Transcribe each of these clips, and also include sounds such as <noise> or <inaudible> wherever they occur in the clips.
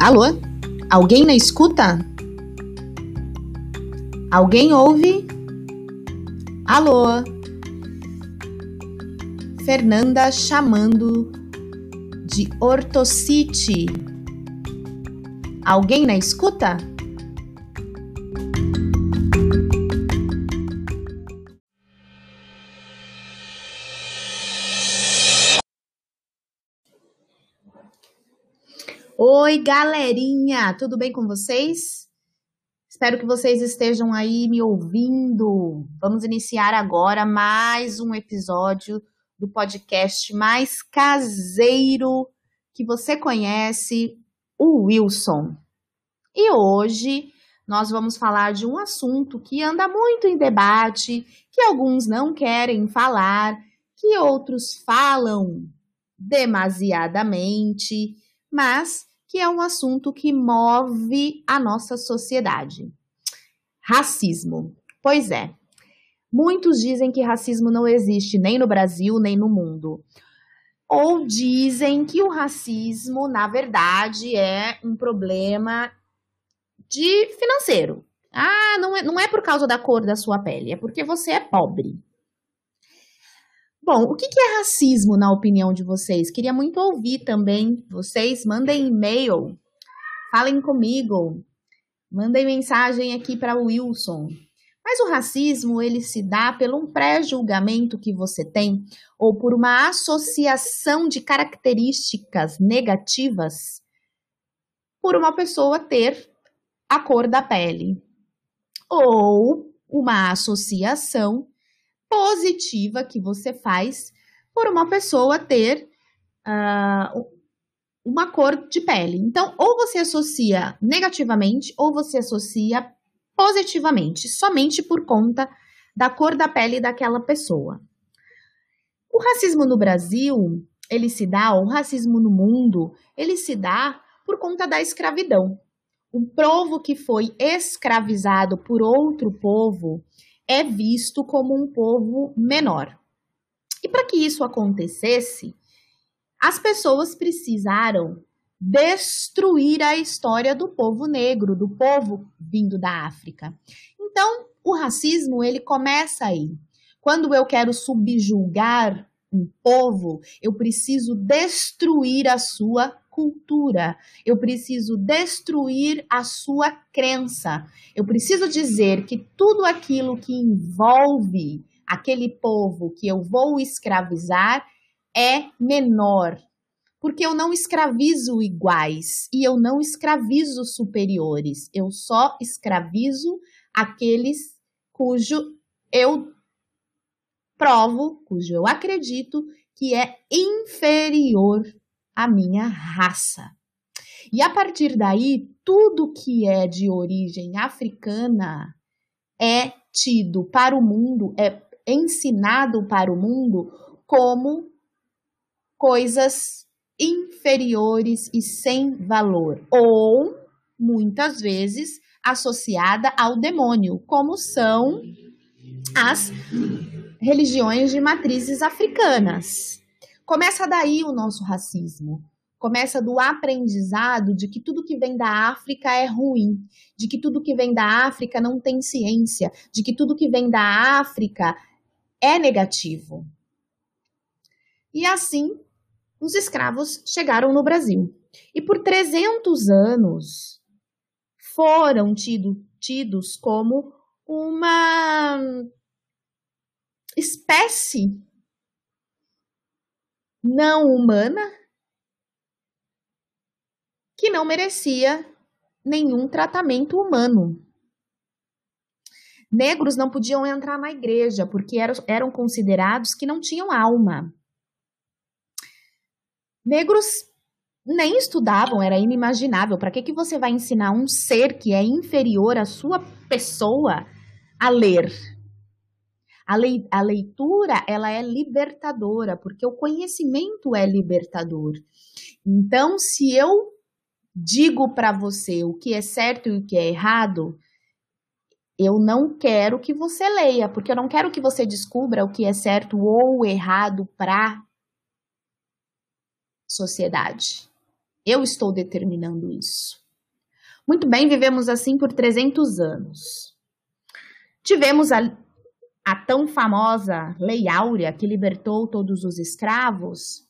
Alô? Alguém na escuta? Alguém ouve? Alô? Fernanda chamando de ortocite. Alguém na escuta? Oi, galerinha, tudo bem com vocês? Espero que vocês estejam aí me ouvindo. Vamos iniciar agora mais um episódio do podcast mais caseiro que você conhece, o Wilson. E hoje nós vamos falar de um assunto que anda muito em debate, que alguns não querem falar, que outros falam demasiadamente, mas que é um assunto que move a nossa sociedade. Racismo. Pois é. Muitos dizem que racismo não existe nem no Brasil, nem no mundo. Ou dizem que o racismo, na verdade, é um problema de financeiro. Ah, não é, não é por causa da cor da sua pele, é porque você é pobre. Bom, o que é racismo na opinião de vocês? Queria muito ouvir também vocês. Mandem e-mail, falem comigo, mandem mensagem aqui para o Wilson. Mas o racismo ele se dá pelo um pré-julgamento que você tem ou por uma associação de características negativas por uma pessoa ter a cor da pele ou uma associação positiva que você faz por uma pessoa ter uh, uma cor de pele. Então, ou você associa negativamente ou você associa positivamente, somente por conta da cor da pele daquela pessoa. O racismo no Brasil, ele se dá, ou o racismo no mundo, ele se dá por conta da escravidão. Um povo que foi escravizado por outro povo, é visto como um povo menor. E para que isso acontecesse, as pessoas precisaram destruir a história do povo negro, do povo vindo da África. Então, o racismo ele começa aí. Quando eu quero subjugar um povo, eu preciso destruir a sua cultura. Eu preciso destruir a sua crença. Eu preciso dizer que tudo aquilo que envolve aquele povo que eu vou escravizar é menor. Porque eu não escravizo iguais e eu não escravizo superiores. Eu só escravizo aqueles cujo eu provo, cujo eu acredito que é inferior a minha raça. E a partir daí, tudo que é de origem africana é tido para o mundo, é ensinado para o mundo como coisas inferiores e sem valor, ou muitas vezes associada ao demônio, como são as religiões de matrizes africanas. Começa daí o nosso racismo. Começa do aprendizado de que tudo que vem da África é ruim, de que tudo que vem da África não tem ciência, de que tudo que vem da África é negativo. E assim, os escravos chegaram no Brasil. E por 300 anos foram tido, tidos como uma espécie não humana que não merecia nenhum tratamento humano. Negros não podiam entrar na igreja porque eram, considerados que não tinham alma. Negros nem estudavam, era inimaginável. Para que, que você vai ensinar um ser que é inferior à sua pessoa a ler? A, lei, a leitura, ela é libertadora, porque o conhecimento é libertador. Então, se eu digo para você o que é certo e o que é errado, eu não quero que você leia, porque eu não quero que você descubra o que é certo ou errado para sociedade. Eu estou determinando isso. Muito bem, vivemos assim por 300 anos. Tivemos a, a tão famosa Lei Áurea, que libertou todos os escravos,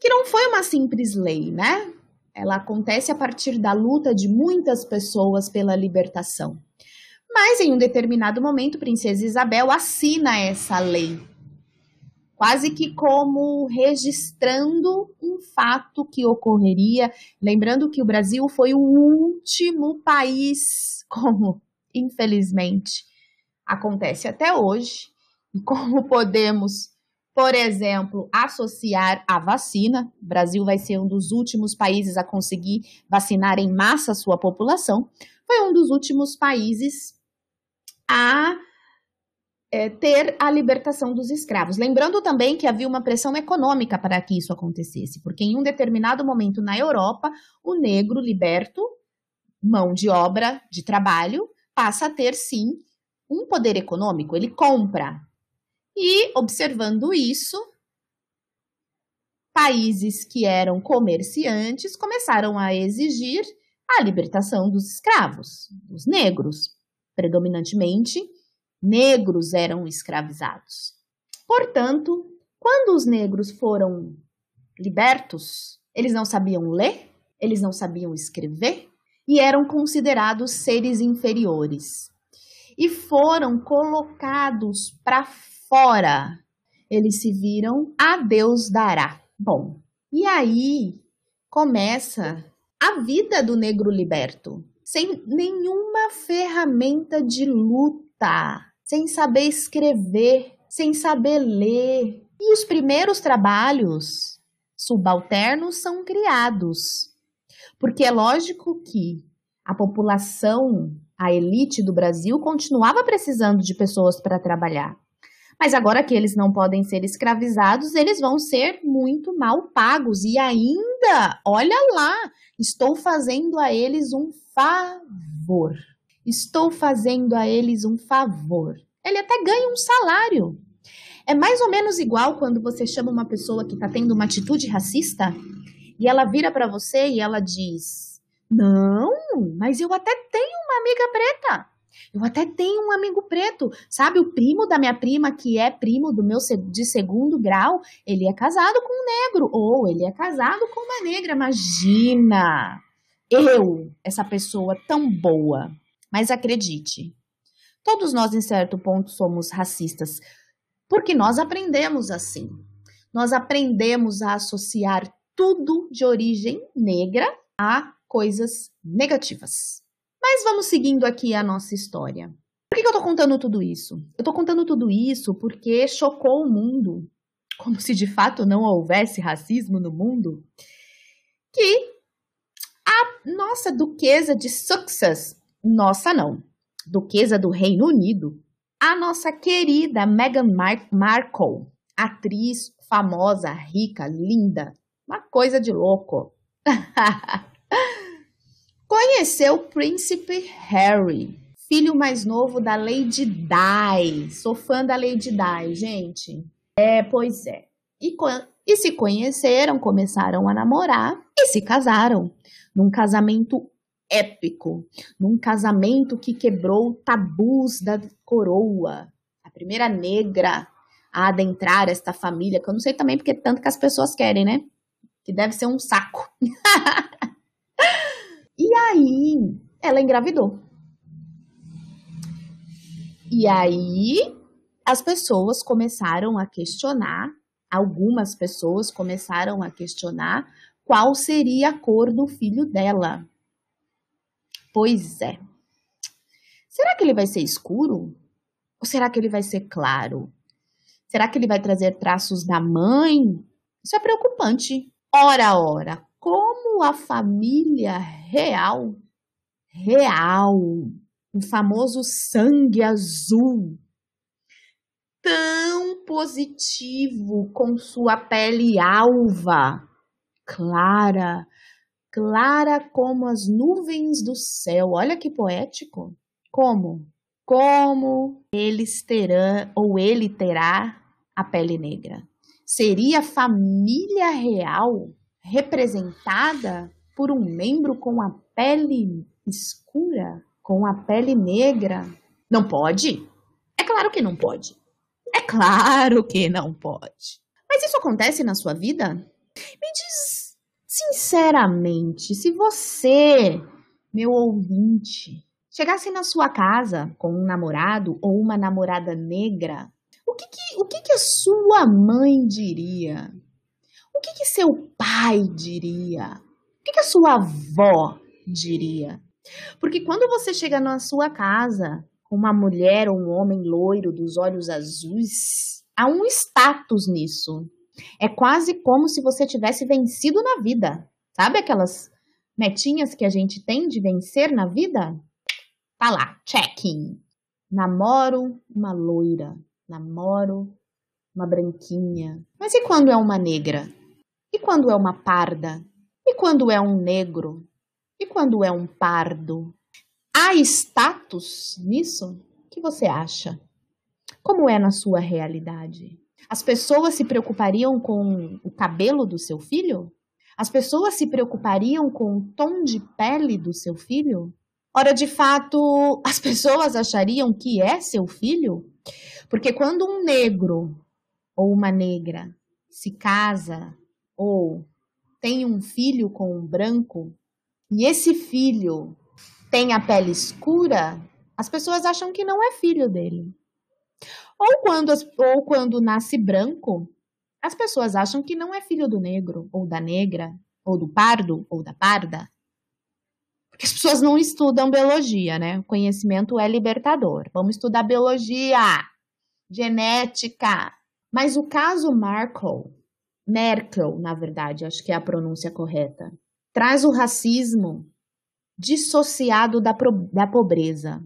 que não foi uma simples lei, né? Ela acontece a partir da luta de muitas pessoas pela libertação. Mas em um determinado momento, Princesa Isabel assina essa lei, quase que como registrando um fato que ocorreria. Lembrando que o Brasil foi o último país, <laughs> como infelizmente acontece até hoje, e como <laughs> podemos por exemplo, associar a vacina. O Brasil vai ser um dos últimos países a conseguir vacinar em massa a sua população. Foi um dos últimos países a é, ter a libertação dos escravos. Lembrando também que havia uma pressão econômica para que isso acontecesse, porque em um determinado momento na Europa, o negro liberto, mão de obra, de trabalho, passa a ter sim um poder econômico, ele compra e, observando isso, países que eram comerciantes começaram a exigir a libertação dos escravos, dos negros. Predominantemente, negros eram escravizados. Portanto, quando os negros foram libertos, eles não sabiam ler, eles não sabiam escrever e eram considerados seres inferiores. E foram colocados para fora. Eles se viram a Deus dará. Bom, e aí começa a vida do negro liberto, sem nenhuma ferramenta de luta, sem saber escrever, sem saber ler. E os primeiros trabalhos subalternos são criados. Porque é lógico que a população, a elite do Brasil, continuava precisando de pessoas para trabalhar. Mas agora que eles não podem ser escravizados, eles vão ser muito mal pagos. E ainda, olha lá, estou fazendo a eles um favor. Estou fazendo a eles um favor. Ele até ganha um salário. É mais ou menos igual quando você chama uma pessoa que está tendo uma atitude racista e ela vira para você e ela diz: Não, mas eu até tenho uma amiga preta. Eu até tenho um amigo preto, sabe? O primo da minha prima, que é primo do meu de segundo grau, ele é casado com um negro, ou ele é casado com uma negra. Imagina! Eu, essa pessoa tão boa. Mas acredite, todos nós, em certo ponto, somos racistas, porque nós aprendemos assim. Nós aprendemos a associar tudo de origem negra a coisas negativas. Mas vamos seguindo aqui a nossa história. Por que, eu estou contando tudo isso? Eu estou contando tudo isso porque chocou o mundo, como se de fato não houvesse racismo no mundo, que a nossa duquesa de Sussex, nossa não, duquesa do Reino Unido, a nossa querida Meghan Mar Markle, atriz famosa, rica, linda, uma coisa de louco. <laughs> Conheceu o príncipe Harry, filho mais novo da Lady Di. Sou fã da Lady Di, gente. É, pois é. E, e se conheceram, começaram a namorar e se casaram. Num casamento épico, num casamento que quebrou tabus da coroa. A primeira negra a adentrar esta família, que eu não sei também porque tanto que as pessoas querem, né? Que deve ser um saco. <laughs> E aí, ela engravidou. E aí, as pessoas começaram a questionar, algumas pessoas começaram a questionar qual seria a cor do filho dela. Pois é. Será que ele vai ser escuro? Ou será que ele vai ser claro? Será que ele vai trazer traços da mãe? Isso é preocupante. Ora, ora, como a família real, real, o famoso sangue azul, tão positivo com sua pele alva, clara, clara como as nuvens do céu. Olha que poético. Como? Como eles terão ou ele terá a pele negra? Seria família real representada por um membro com a pele escura, com a pele negra? Não pode? É claro que não pode. É claro que não pode. Mas isso acontece na sua vida? Me diz sinceramente, se você, meu ouvinte, chegasse na sua casa com um namorado ou uma namorada negra, o que, que o que, que a sua mãe diria? O que, que seu pai diria? O que, que a sua avó diria? Porque quando você chega na sua casa com uma mulher ou um homem loiro dos olhos azuis, há um status nisso. É quase como se você tivesse vencido na vida. Sabe aquelas metinhas que a gente tem de vencer na vida? Tá lá, checking. Namoro uma loira, namoro uma branquinha. Mas e quando é uma negra? Quando é uma parda? E quando é um negro? E quando é um pardo? Há status nisso? O que você acha? Como é na sua realidade? As pessoas se preocupariam com o cabelo do seu filho? As pessoas se preocupariam com o tom de pele do seu filho? Ora, de fato, <laughs> as pessoas achariam que é seu filho? Porque quando um negro ou uma negra se casa ou tem um filho com um branco e esse filho tem a pele escura, as pessoas acham que não é filho dele. Ou quando, ou quando nasce branco, as pessoas acham que não é filho do negro, ou da negra, ou do pardo, ou da parda. Porque as pessoas não estudam biologia, né? O conhecimento é libertador. Vamos estudar biologia, genética. Mas o caso Markle, Merkel, na verdade, acho que é a pronúncia correta, traz o racismo dissociado da, da pobreza.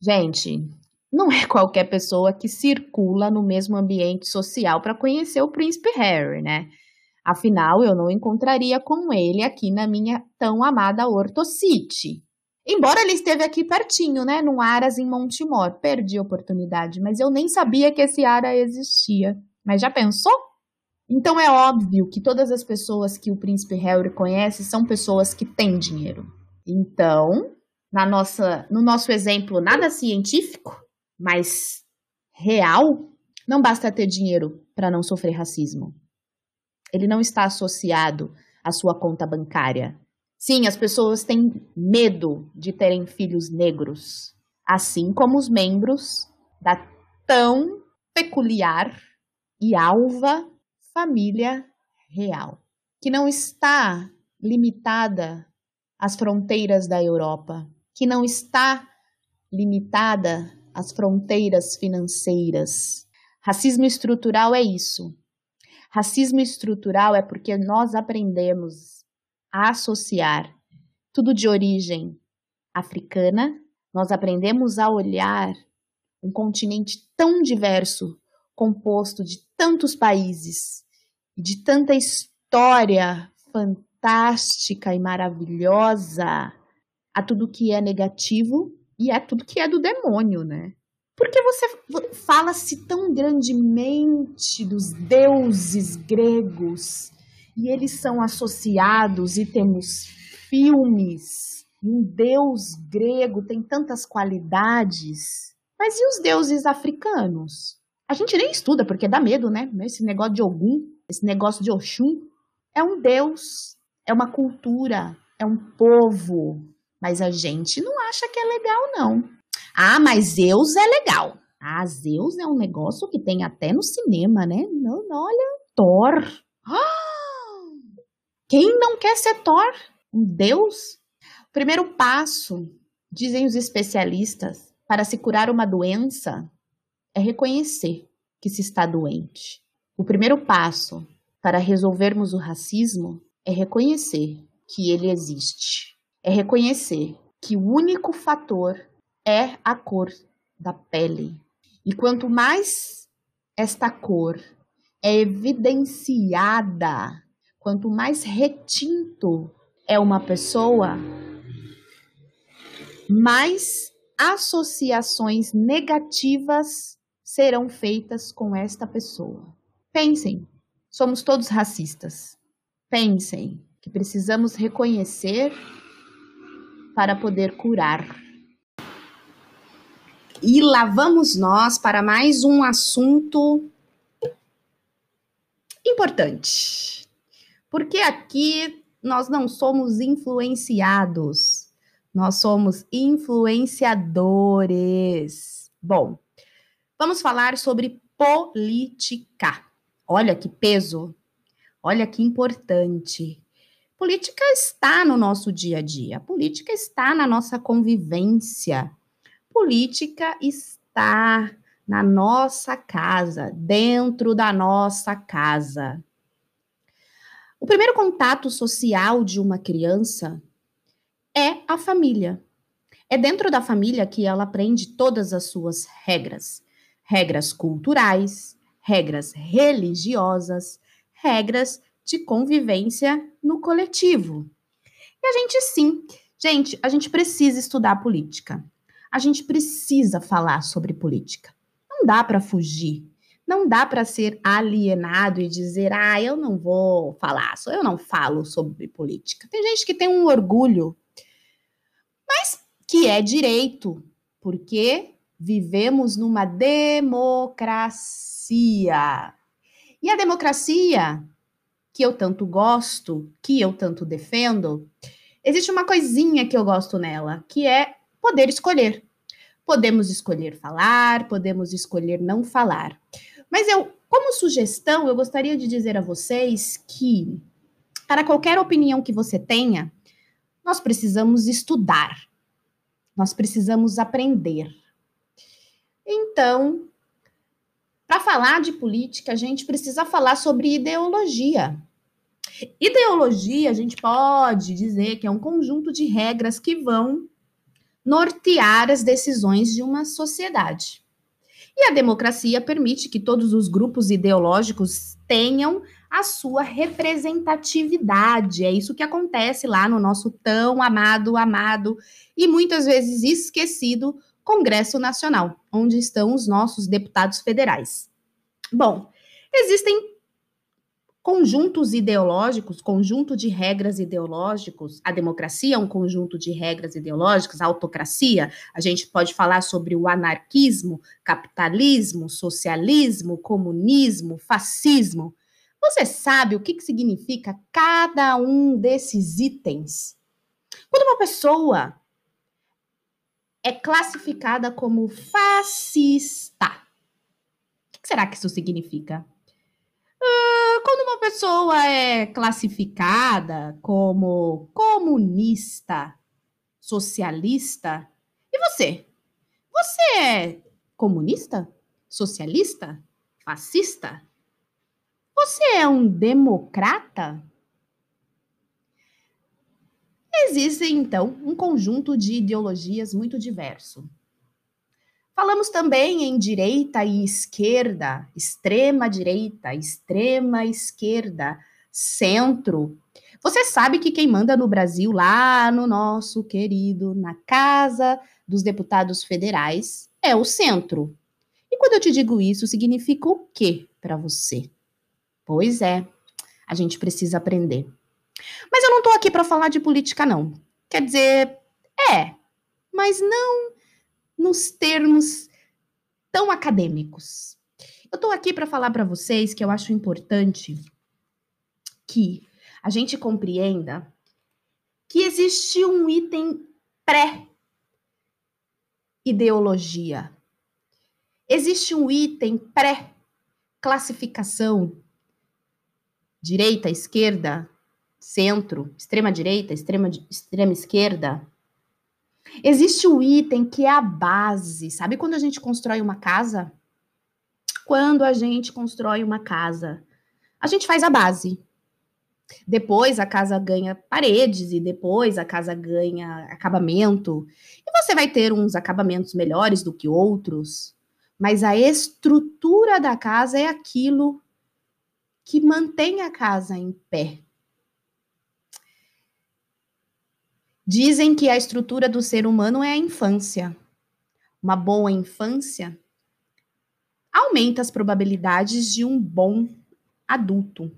Gente, não é qualquer pessoa que circula no mesmo ambiente social para conhecer o príncipe Harry, né? Afinal, eu não encontraria com ele aqui na minha tão amada Orto City. Embora ele esteve aqui pertinho, né, no Aras em Montemor. Perdi a oportunidade, mas eu nem sabia que esse Ara existia. Mas já pensou? Então é óbvio que todas as pessoas que o príncipe Harry conhece são pessoas que têm dinheiro. Então, na nossa, no nosso exemplo nada científico, mas real, não basta ter dinheiro para não sofrer racismo. Ele não está associado à sua conta bancária. Sim, as pessoas têm medo de terem filhos negros, assim como os membros da tão peculiar e alva família real, que não está limitada às fronteiras da Europa, que não está limitada às fronteiras financeiras. Racismo estrutural é isso. Racismo estrutural é porque nós aprendemos a associar tudo de origem africana, nós aprendemos a olhar um continente tão diverso, composto de tantos países de tanta história fantástica e maravilhosa a tudo que é negativo e a tudo que é do demônio, né? Porque você fala-se tão grandemente dos deuses gregos e eles são associados e temos filmes. Um deus grego tem tantas qualidades. Mas e os deuses africanos? A gente nem estuda porque dá medo, né? Esse negócio de Ogum, esse negócio de Oxum, é um deus, é uma cultura, é um povo. Mas a gente não acha que é legal, não. Ah, mas Zeus é legal. Ah, Zeus é um negócio que tem até no cinema, né? Não, olha, Thor. Ah! <gasps> Quem não quer ser Thor? Um deus? O primeiro passo, dizem os especialistas, para se curar uma doença é reconhecer que se está doente. O primeiro passo para resolvermos o racismo é reconhecer que ele existe. É reconhecer que o único fator é a cor da pele. E quanto mais esta cor é evidenciada, quanto mais retinto é uma pessoa, mais associações negativas serão feitas com esta pessoa. Pensem, somos todos racistas. Pensem que precisamos reconhecer para poder curar. E lá vamos nós para mais um assunto importante. Porque aqui nós não somos influenciados, nós somos influenciadores. Bom, vamos falar sobre política. Olha que peso, olha que importante. Política está no nosso dia a dia, política está na nossa convivência política está na nossa casa, dentro da nossa casa. O primeiro contato social de uma criança é a família. É dentro da família que ela aprende todas as suas regras: regras culturais, regras religiosas, regras de convivência no coletivo. E a gente sim, gente, a gente precisa estudar política a gente precisa falar sobre política. Não dá para fugir. Não dá para ser alienado e dizer, ah, eu não vou falar, eu não falo sobre política. Tem gente que tem um orgulho, mas que é direito, porque vivemos numa democracia. E a democracia, que eu tanto gosto, que eu tanto defendo, existe uma coisinha que eu gosto nela, que é poder escolher. Podemos escolher falar, podemos escolher não falar. Mas eu, como sugestão, eu gostaria de dizer a vocês que, para qualquer opinião que você tenha, nós precisamos estudar, nós precisamos aprender. Então, para falar de política, a gente precisa falar sobre ideologia. Ideologia, a gente pode dizer que é um conjunto de regras que vão nortear as decisões de uma sociedade. E a democracia permite que todos os grupos ideológicos tenham a sua representatividade. É isso que acontece lá no nosso tão amado, amado e muitas vezes esquecido Congresso Nacional, onde estão os nossos deputados federais. Bom, existem conjuntos ideológicos, conjunto de regras ideológicos. A democracia é um conjunto de regras ideológicas, a autocracia, a gente pode falar sobre o anarquismo, capitalismo, socialismo, comunismo, fascismo. Você sabe o que, que significa cada um desses itens? Quando uma pessoa é classificada como fascista, o que será que isso significa? quando uma pessoa é classificada como comunista, socialista, e você? Você é comunista? Socialista? Fascista? Você é um democrata? Existe, então, um conjunto de ideologias muito diverso. Falamos também em direita e esquerda, extrema direita, extrema esquerda, centro. Você sabe que quem manda no Brasil, lá no nosso querido, na Casa dos Deputados Federais, é o centro. E quando eu te digo isso, significa o quê para você? Pois é, a gente precisa aprender. Mas eu não estou aqui para falar de política, não. Quer dizer, é, mas não nos termos tão acadêmicos. Eu estou aqui para falar para vocês que eu acho importante que a gente compreenda que existe um item pré-ideologia. Existe um item pré-classificação direita, esquerda, centro, extrema direita, extrema, extrema esquerda, Existe o item que é a base. Sabe quando a gente constrói uma casa? Quando a gente constrói uma casa, a gente faz a base. Depois a casa ganha paredes e depois a casa ganha acabamento. E você vai ter uns acabamentos melhores do que outros, mas a estrutura da casa é aquilo que mantém a casa em pé. Dizem que a estrutura do ser humano é a infância. Uma boa infância aumenta as probabilidades de um bom adulto.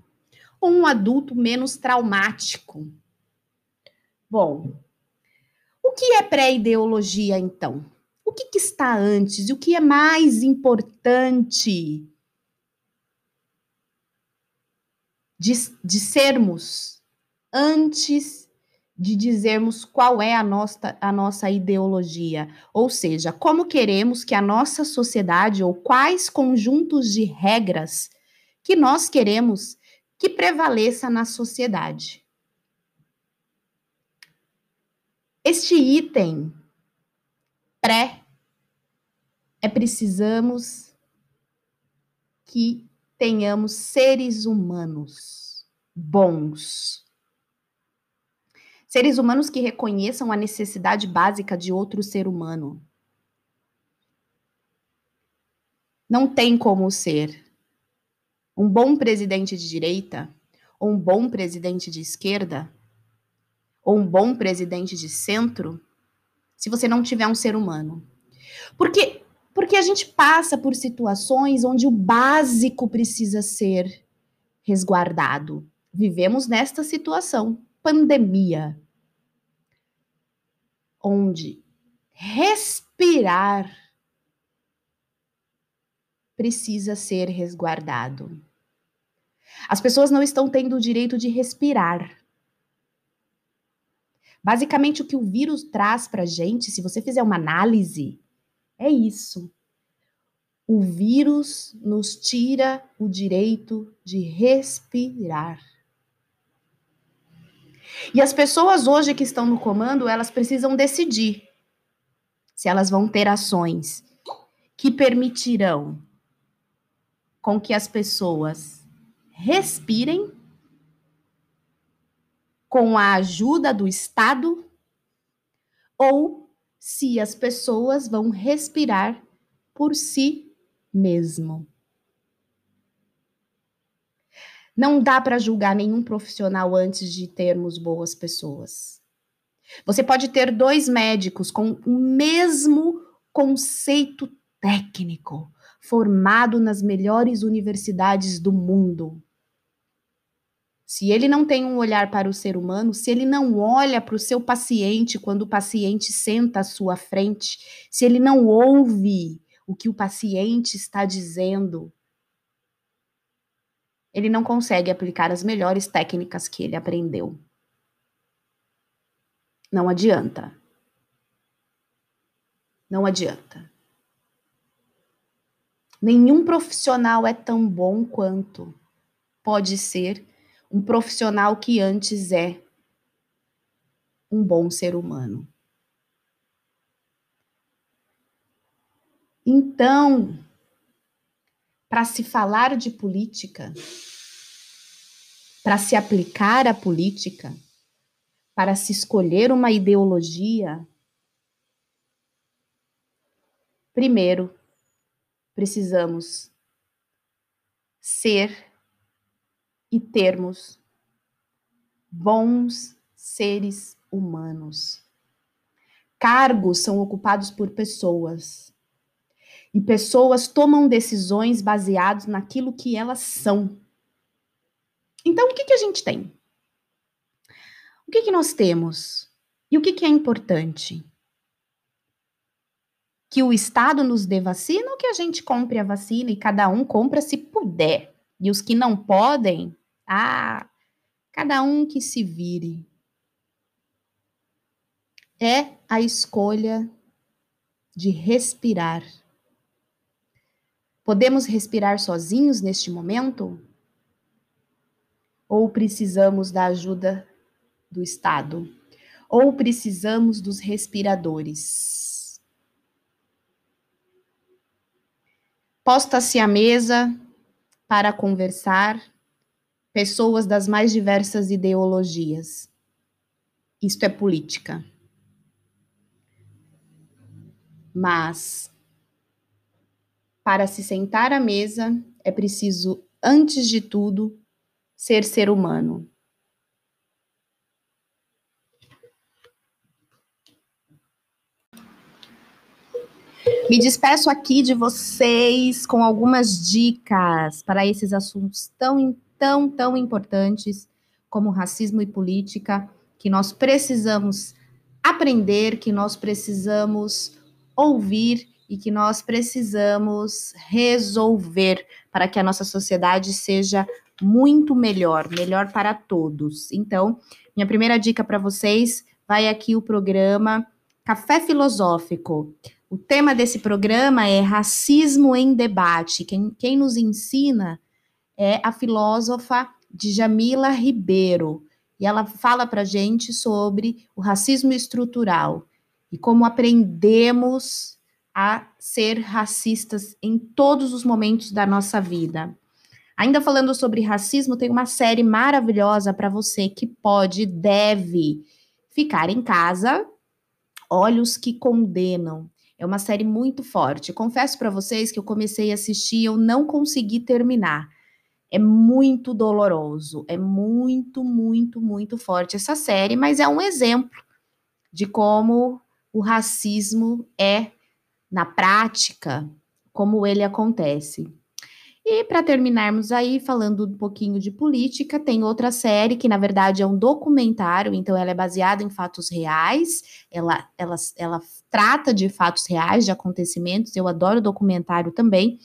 ou um adulto menos traumático? Bom, o que é pré-ideologia, então? O que, que, está antes e o que é mais importante de, de sermos antes de dizermos qual é a nossa, a nossa ideologia? Ou seja, como queremos que a nossa sociedade ou quais conjuntos de regras que nós queremos que prevaleça na sociedade. Este item pré é precisamos que tenhamos seres humanos bons. Seres humanos que reconheçam a necessidade básica de outro ser humano. Não tem como ser um bom presidente de direita, ou um bom presidente de esquerda, ou um bom presidente de centro, se você não tiver um ser humano. Porque porque a gente passa por situações onde o básico precisa ser resguardado. Vivemos nesta situação, pandemia, onde respirar precisa ser resguardado. As pessoas não estão tendo o direito de respirar. Basicamente, o que o vírus traz para a gente, se você fizer uma análise, é isso. O vírus nos tira o direito de respirar. E as pessoas hoje que estão no comando, elas precisam decidir se elas vão ter ações que permitirão com que as pessoas respirem com a ajuda do Estado ou se as pessoas vão respirar por si mesmo. Não dá para julgar nenhum profissional antes de termos boas pessoas. Você pode ter dois médicos com o mesmo conceito técnico, formado nas melhores universidades do mundo. Se ele não tem um olhar para o ser humano, se ele não olha para o seu paciente quando o paciente senta à sua frente, se ele não ouve o que o paciente está dizendo, ele não consegue aplicar as melhores técnicas que ele aprendeu. Não adianta. Não adianta. Nenhum profissional é tão bom quanto pode ser um profissional que antes é um bom ser humano. Então, para se falar de política, para se aplicar a política, para se escolher uma ideologia, primeiro precisamos ser e termos bons seres humanos. Cargos são ocupados por pessoas. E pessoas tomam decisões baseadas naquilo que elas são. Então, o que, que a gente tem? O que, que nós temos? E o que, que é importante? Que o Estado nos dê vacina ou que a gente compre a vacina e cada um compra se puder? E os que não podem, ah, cada um que se vire. É a escolha de respirar. Podemos respirar sozinhos neste momento? Ou precisamos da ajuda do Estado? Ou precisamos dos respiradores? Posta-se à mesa para conversar pessoas das mais diversas ideologias. Isto é política. Mas, para se sentar à mesa, é preciso, antes de tudo, ser ser humano. Me despeço aqui de vocês com algumas dicas para esses assuntos tão tão, tão importantes como racismo e política, que nós precisamos aprender, que nós precisamos ouvir e que nós precisamos resolver para que a nossa sociedade seja muito melhor, melhor para todos. Então, minha primeira dica para vocês vai aqui o programa Café Filosófico. O tema desse programa é Racismo em Debate. Quem, quem nos ensina é a filósofa Djamila Ribeiro. E ela fala para gente sobre o racismo estrutural e como aprendemos a ser racistas em todos os momentos da nossa vida. Ainda falando sobre racismo, tem uma série maravilhosa para você que pode, deve ficar em casa. Olhos que condenam. É uma série muito forte. Confesso para vocês que eu comecei a assistir e eu não consegui terminar. É muito doloroso, é muito, muito, muito forte essa série, mas é um exemplo de como o racismo é, na prática, como ele acontece. E para terminarmos aí, falando um pouquinho de política, tem outra série que, na verdade, é um documentário, então ela é baseada em fatos reais, ela, ela, ela trata de fatos reais, de acontecimentos, eu adoro documentário também,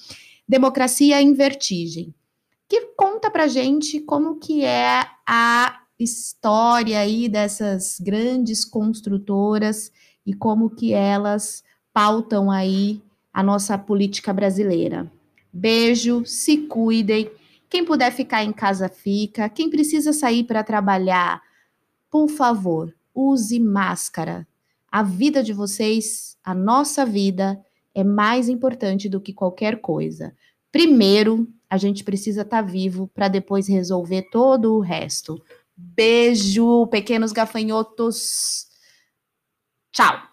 Democracia em Vertigem, que conta pra gente como que é a história aí dessas grandes construtoras e como que elas pautam aí a nossa política brasileira. Beijo, se cuidem. Quem puder ficar em casa, fica. Quem precisa sair para trabalhar, por favor, use máscara. A vida de vocês, a nossa vida, é mais importante do que qualquer coisa. Primeiro, a gente precisa estar tá vivo para depois resolver todo o resto. Beijo, pequenos gafanhotos. Tchau.